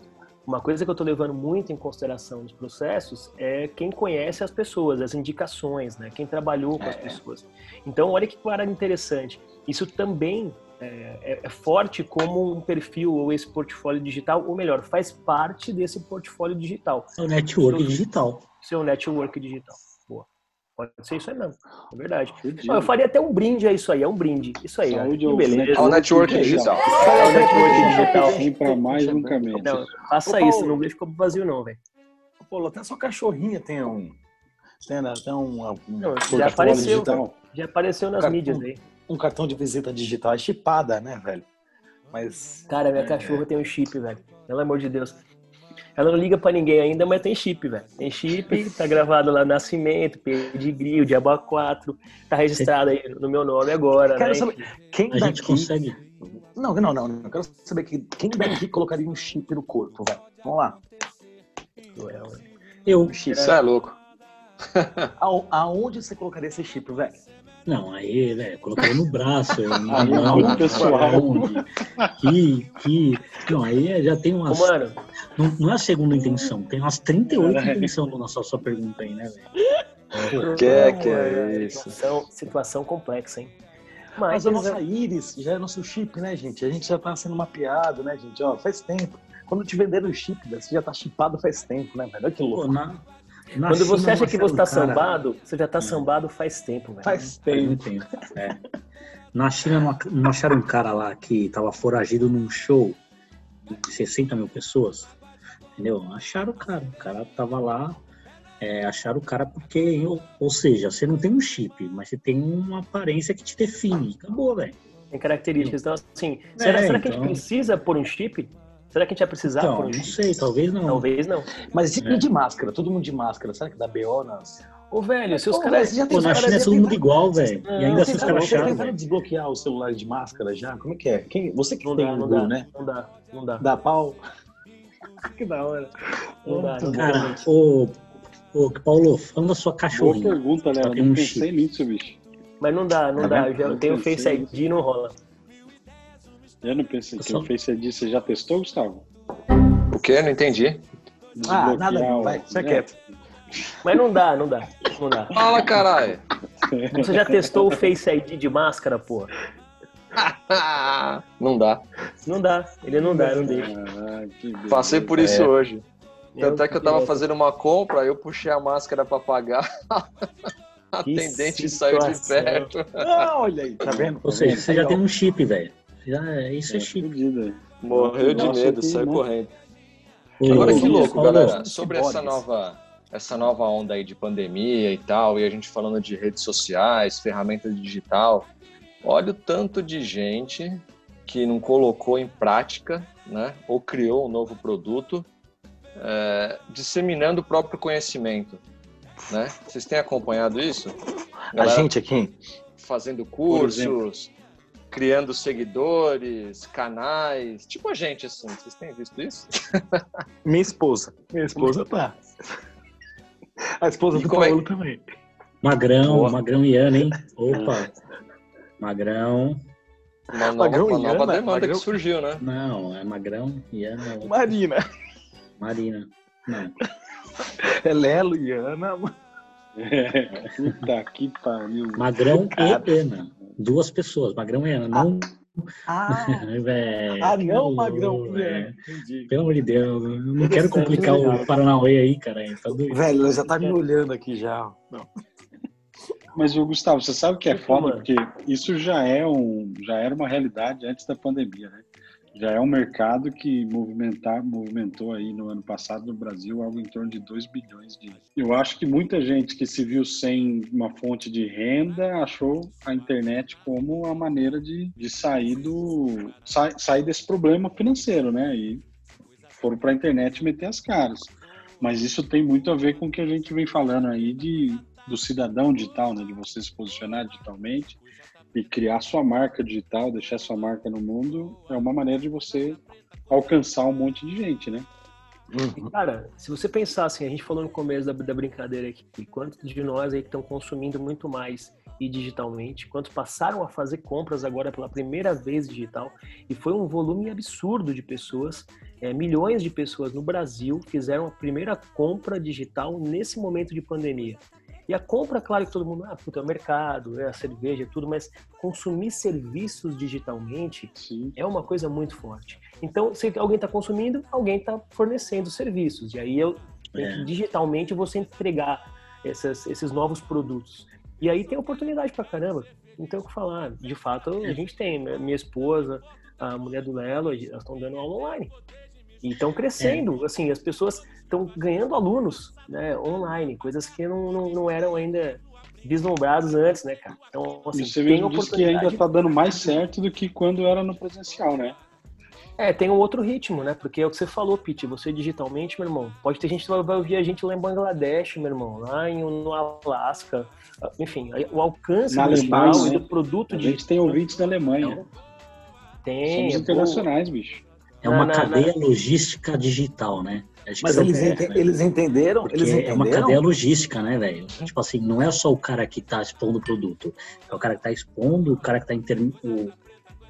uma coisa que eu tô levando muito em consideração nos processos é quem conhece as pessoas, as indicações, né? Quem trabalhou com as pessoas. Então, olha que parada interessante. Isso também é, é- é forte como um perfil ou esse portfólio digital, ou melhor, faz parte desse portfólio digital, É o network Isso- digital. seu network digital. Pode ser isso aí mesmo, é verdade. Eu faria até um brinde a isso aí, é um brinde. Isso aí. Saúde que ao beleza. Ao network É digital. É o network digital. Sempre mais nunca menos. Não, faça Ô, isso, não deixa como vazio não, velho. Pô, até sua cachorrinha tem um. Tem até um, um, Não, já apareceu, digital. já apareceu nas Cartão. mídias aí. um cartão de visita digital. É chipada, né, velho? Mas. Cara, minha cachorra tem um chip, velho. Pelo amor de Deus. Ela não liga pra ninguém ainda, mas tem chip, velho. Tem chip, tá gravado lá nascimento, pedigree, o diabo 4 tá registrado aí no meu nome agora, Quero né? saber, quem A gente daqui. consegue. Não, não, não, não. Eu quero saber que, quem daqui colocaria um chip no corpo, velho. Vamos lá. Eu. Um chip. Isso é louco. Ao- Aonde você colocaria esse chip, velho? Não, aí, velho, colocaria no braço. não- Ah, não, não, pessoal. onde? Que, que. Não, aí já tem umas. Ô, mano, Não, não é a segunda intenção, tem umas 38 Caralho. intenções na sua, sua pergunta aí, né, velho? Que é que é isso? situação, situação complexa, hein? Mas Mas, a nossa íris já é nosso chip, né, gente? A gente já tá sendo mapeado, né, gente? Ó, faz tempo. Quando te venderam o chip, você já tá chipado faz tempo, né, velho? Olha que Pô, louco. na, na quando você acha que você tá um cara- sambado, você já tá sambado faz tempo, velho. Faz Faz tempo. muito tempo. É. Na China não, ac- não acharam um cara lá que tava foragido num show de 60 mil pessoas? Entendeu? Acharam o cara. O cara tava lá, é, acharam o cara porque, ou, ou seja, você não tem um chip, mas você tem uma aparência que te define. Acabou, velho. Tem características. Então, assim, será, É, será que a gente então. precisa pôr um chip? Será que a gente vai precisar Então, não sei, talvez não. Talvez não. Mas e É. de máscara? Todo mundo de máscara. Será que dá BO nas... Ô, velho, se os Pô, caras. você já Pô, os na China é todo mundo igual, velho. E ainda não, assim os vocês caras Vocês acharam, tentaram desbloquear o celular de máscara já? Como é que é? Quem, você que Não tem dá, o não dá, né? não dá, não dá. Dá pau? Que da hora. Não dá, não. Cara, ô, ô, Paulo, falando da sua Boa cachorrinha. pergunta, Léo. Só tem Não um pensei nisso, bicho. Mas não dá, não Tá dá. Eu tenho Face. ID e não rola. Eu não pensei que o Face ID você já testou, Gustavo? O quê? Não entendi. Ah, nada, o- vai, você é né? quieto. Mas não dá, não dá. Não dá. Fala, caralho. Você já testou o Face ID de máscara, porra? não dá. Não dá. Ele não dá, não deixa. Ah. Passei por isso É. hoje. Tanto é que eu tava fazendo uma compra, eu puxei a máscara pra pagar. A Que atendente saiu de situação. perto. Ah, olha aí, tá vendo? Ou seja, Tá você já tem um chip, velho. Já, isso é chip. Fudido. Morreu de Nossa, medo, saiu não. correndo. Agora que louco, galera. Sobre essa nova, essa nova onda aí de pandemia e tal, e a gente falando de redes sociais, ferramentas digital, olha o tanto de gente que não colocou em prática, né? Ou criou um novo produto, é, disseminando o próprio conhecimento, né? Vocês têm acompanhado isso? A Galera gente aqui, fazendo cursos, criando seguidores, canais, tipo a gente assim. Vocês têm visto isso? minha esposa. Minha esposa tá. A esposa E do é- Paulo também. Magrão, Boa. Magrão e Ana, hein? Opa. Magrão. Uma nova, Magrão uma e nova Ana? demanda Magrão- que surgiu, né? Não, é Magrão e Ana. outra. Marina. Marina. Não. É Lelo e Ana. Puta que pariu. Magrão Cara. e Ana. Duas pessoas, Magrão e Ana. Não. Ah, velho. ah não, Magrão e. Entendi. Pelo amor de Deus, eu não quero complicar o Paranauê aí, cara. Tá doido. Velho, ela já tá me olhando aqui já. Mas o Gustavo, você sabe o que é foda? Porque isso já é um, já era uma realidade antes da pandemia, né? Já é um mercado que movimentar, movimentou aí no ano passado no Brasil algo em torno de 2 bilhões de. Eu acho que muita gente que se viu sem uma fonte de renda achou a internet como a maneira de, de sair do sa- sair desse problema financeiro, né? E foram para a internet meter as caras. Mas isso tem muito a ver com o que a gente vem falando aí de do cidadão digital, né? De você se posicionar digitalmente e criar sua marca digital, deixar sua marca no mundo, é uma maneira de você alcançar um monte de gente, né? Uhum. Cara, se você pensar assim, a gente falou no começo da, da brincadeira aqui, quantos de nós aí que estão consumindo muito mais e digitalmente, quantos passaram a fazer compras agora pela primeira vez digital, e foi um volume absurdo de pessoas, é, milhões de pessoas no Brasil fizeram a primeira compra digital nesse momento de pandemia. E a compra, claro que todo mundo, ah, puta, é o mercado, é a cerveja, tudo, mas consumir serviços digitalmente Sim. é uma coisa muito forte. Então, se alguém está consumindo, alguém está fornecendo serviços. E aí, eu, É. digitalmente, você entregar essas- esses novos produtos. E aí tem oportunidade pra caramba. Não tem o que falar. De fato, a gente tem. né? Minha esposa, a mulher do Lelo, elas estão dando aula online. E estão crescendo. Assim, as pessoas estão ganhando alunos né, online, coisas que não, não, não eram ainda vislumbrados antes, né, cara? Então, assim, você tem mesmo disse que ainda oportunidade está dando mais certo do que quando era no presencial, né? É, tem um outro ritmo, né? Porque é o que você falou, Pete. Você digitalmente, meu irmão, pode ter gente que vai ouvir a gente lá em Bangladesh, meu irmão, lá em, no Alasca. Enfim, o alcance Na digital Alemanha, e né? do produto A digital. gente tem ouvintes da Alemanha. Então, tem. Somos internacionais, bicho. É uma Na- na- cadeia logística digital, né? Mas é eles, ente- né? eles entenderam? Porque Eles é entenderam? uma cadeia logística, né, velho? Tipo assim, não é só o cara que tá expondo o produto, é o cara que tá expondo, o cara que tá inter... o,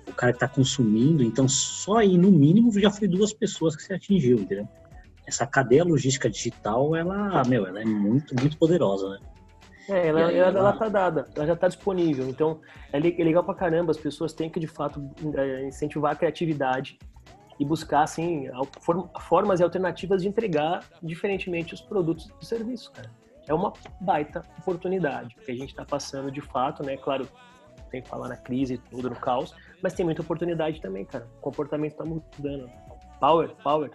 o cara que tá consumindo. Então, só aí, no mínimo, já foi duas pessoas que você atingiu, entendeu? Essa cadeia logística digital, ela, meu, ela é muito, muito poderosa, né? É, ela, aí, ela, ela- ela tá dada, ela já tá disponível. Então, é é legal pra caramba. As pessoas têm que, de fato, é, incentivar a criatividade e buscar, assim, formas e alternativas de entregar diferentemente os produtos e serviços, cara. É uma baita oportunidade que a gente tá passando, de fato, né? Claro, tem que falar na crise e tudo, no caos, mas tem muita oportunidade também, cara. O comportamento tá mudando. Power, power.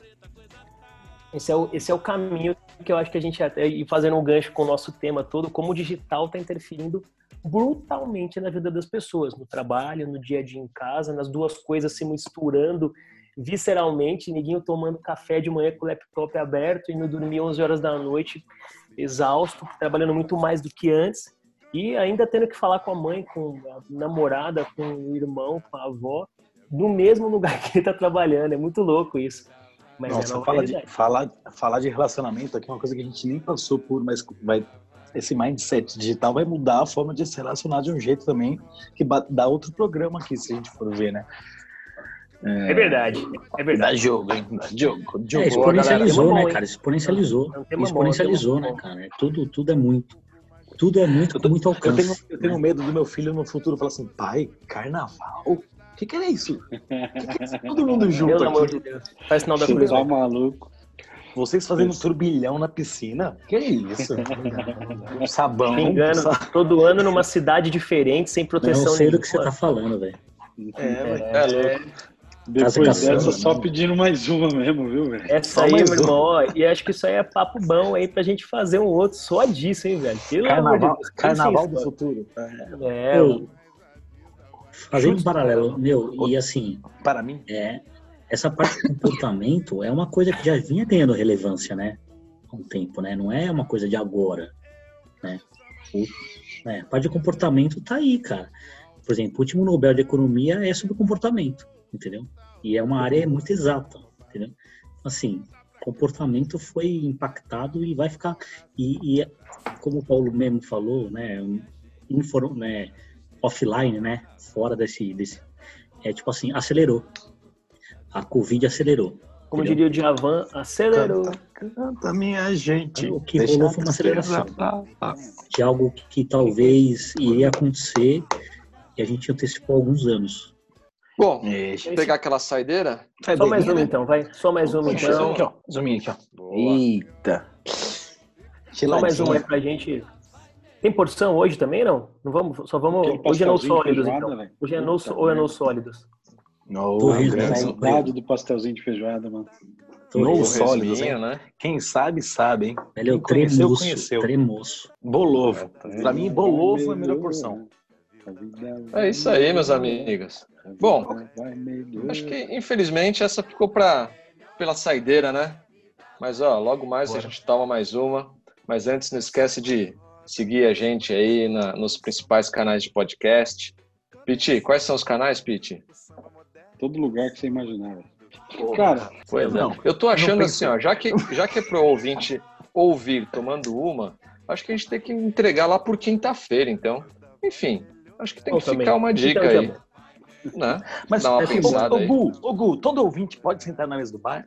Esse é, o, esse é o caminho que eu acho que a gente até e fazendo um gancho com o nosso tema todo, como o digital está interferindo brutalmente na vida das pessoas, no trabalho, no dia a dia em casa, nas duas coisas se misturando visceralmente, ninguém tomando café de manhã com o laptop aberto e indo dormir 11 horas da noite, exausto, trabalhando muito mais do que antes e ainda tendo que falar com a mãe, com a namorada, com o irmão, com a avó, no mesmo lugar que ele está trabalhando. É muito louco isso. Mas é Nossa, nova fala de, falar, falar de relacionamento aqui é uma coisa que a gente nem passou por, mas vai, esse mindset digital vai mudar a forma de se relacionar de um jeito também que dá outro programa aqui, se a gente for ver, né? É verdade, é Dá verdade. jogo, hein? Dá jogo. jogo. É, exponencializou, né, hein? cara? Exponencializou. É Exponencializou, é né, cara? É Tudo, tudo é muito. Tudo é muito, Eu tô- com muito Eu alcance. tenho, eu tenho medo do meu filho no futuro falar assim, pai, carnaval? O que, que é isso? O que, que é isso? Todo mundo junto Pelo amor de Deus. Faz sinal da cruz. né? maluco. Vocês fazendo um turbilhão na piscina? Que é isso? Um sabão. Me engano, todo ano numa cidade diferente, sem Não proteção sei do nenhuma. que você tá falando, velho. É, velho. É louco. Depois caçando, dessa, né? só pedindo mais uma mesmo, viu, velho? Essa Só aí, mais meu irmão, ó, e acho que isso aí é papo bom aí pra gente fazer um outro só disso, hein, velho? Pelo amor de Carnaval, Deus. carnaval do futuro. É, Pô, Fazendo um paralelo, meu, e assim, Para mim, é, essa parte do comportamento é uma coisa que já vinha ganhando relevância, né? Há um tempo, né? Não é uma coisa de agora, né? O, né, a parte de comportamento tá aí, cara. Por exemplo, o último Nobel de Economia é sobre comportamento, entendeu? E é uma área muito exata, entendeu? Assim, comportamento foi impactado e vai ficar... E, e como o Paulo mesmo falou, né? Inform, né offline, né? Fora desse, desse... É tipo assim, acelerou. A Covid acelerou. como entendeu? diria o Djavan, acelerou. canta, canta, minha gente. O que Deixa rolou foi uma aceleração. pra lá. de algo que talvez iria acontecer e a gente antecipou alguns anos. Bom, Deixa. pegar aquela saideira. Só mais uma então, vai. Só mais uma então. Aqui, ó. Zoominho aqui, ó. Boa. Eita. Só mais uma aí pra gente. Tem porção hoje também, não? Não vamos, só vamos. Hoje é de sólidos, feijoada, então. Hoje é no, Puta ou é no merda. sólidos. No, né? Saudade do pastelzinho de feijoada, mano. No ele- sólidos, hein? né? Quem sabe, sabe, hein? Ele é o Quem conheceu, tremoço, conheceu. tremoço. Bolovo. Pra mim, bolovo é a melhor porção. É isso aí, meus amigos. Bom, Acho que, infelizmente, essa ficou pra, pela saideira, né? Mas, ó, logo mais a gente toma mais uma. Mas antes, não esquece de seguir a gente aí na- nos principais canais de podcast. Piti, quais são os canais, Piti? Todo lugar que você imaginar. velho. Cara, Pois é. Não, Eu tô achando assim, ó, já que, já que é pro ouvinte ouvir tomando uma, acho que a gente tem que entregar lá por quinta-feira, então. Enfim, acho que tem Bom que também. ficar uma dica Então, aí. já- Né? Mas, Dá uma é, pensada ô, aí. Gu, ô, Gu, todo ouvinte pode sentar na mesa do bar?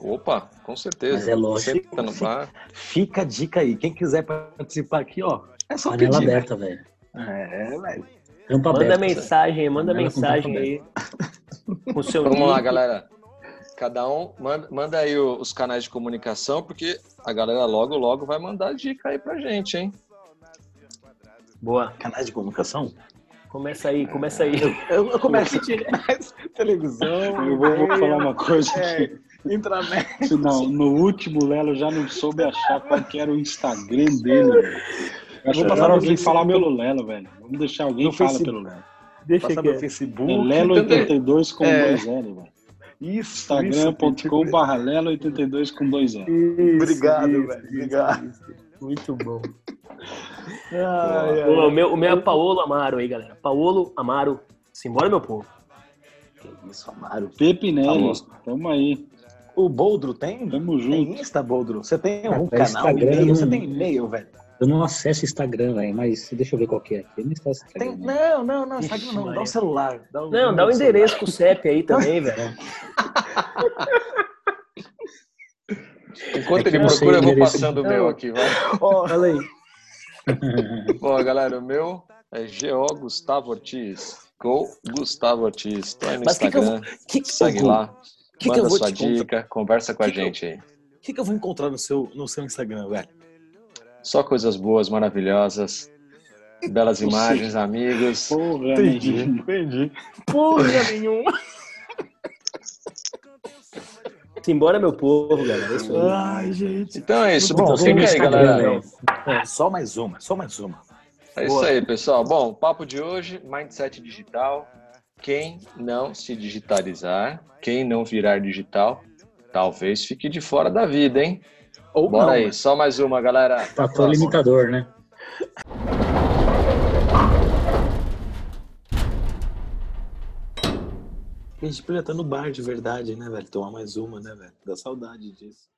Opa, com certeza. Mas é lógico. Senta no bar. Fica a dica aí. Quem quiser participar aqui, ó, é só Panela pedir. né? aberta, velho. É, velho. Manda aberta. mensagem, manda Panela mensagem aí. Com o seu Vamos lá, galera. Cada um manda, manda aí o- os canais de comunicação, porque a galera logo, logo vai mandar dica aí pra gente, hein? Boa. Canais de comunicação? Começa aí, começa aí. Eu, eu começo mais televisão. eu vou, vou falar uma coisa É, aqui. intranet. Não, no último, o Lelo já não soube achar qual que era o Instagram dele, velho. Eu Vou passar passar alguém falar pelo Lelo, velho. Vamos deixar alguém No falar Facebook. pelo Lelo. Deixa Passa que no Facebook. É Lelo82 com É. dois L, velho. Isso, Instagram.com barra Lelo82 com dois L. Obrigado, velho. Obrigado. Muito bom. Ai, ai, O meu, o meu é Paolo Amaro aí, galera. Paolo Amaro. Simbora, meu povo. Que isso, Amaro. Pepinelli, Famoso. tamo aí. O Boldro tem? Tamo junto. Tem Insta, Boldro? Você tem algum É, canal, Instagram, e-mail? Você tem e-mail, velho? Eu não acesso Instagram, velho, mas deixa eu ver qual que é aqui. Eu não Tem... Né? Não, não, não, Instagram não. Dá o celular. Dá o Não, dá o celular. endereço com o CEP aí também, velho. Enquanto É ele procura, eu vou passando o meu aqui, vai. Ó, Fala aí. Bom, galera, o meu é GO Gustavo Ortiz. Go Gustavo Ortiz. Tô aí no Mas que que eu Instagram. que, Segue lá. que que manda eu vou sua te contar? dica, conversa com a Que que eu- gente aí. O que, que eu vou encontrar no seu, no seu Instagram, velho? Só coisas boas, maravilhosas. Belas imagens, amigos. Porra, Entendi, entendi. Porra nenhuma. Simbora, meu povo, galera. É Isso aí. Ai, gente. Então é isso. Bom, Bom, Então, fica aí, galera. velho. Só mais uma, só mais uma. É isso aí, pessoal. Bom, papo de hoje, mindset digital. Quem não se digitalizar, quem não virar digital, talvez fique de fora da vida, hein? Ou Bora não, aí, né? só mais uma, galera. Fator limitador, né? A gente podia estar no bar de verdade, né, velho? Tomar mais uma, né, velho? Dá saudade disso.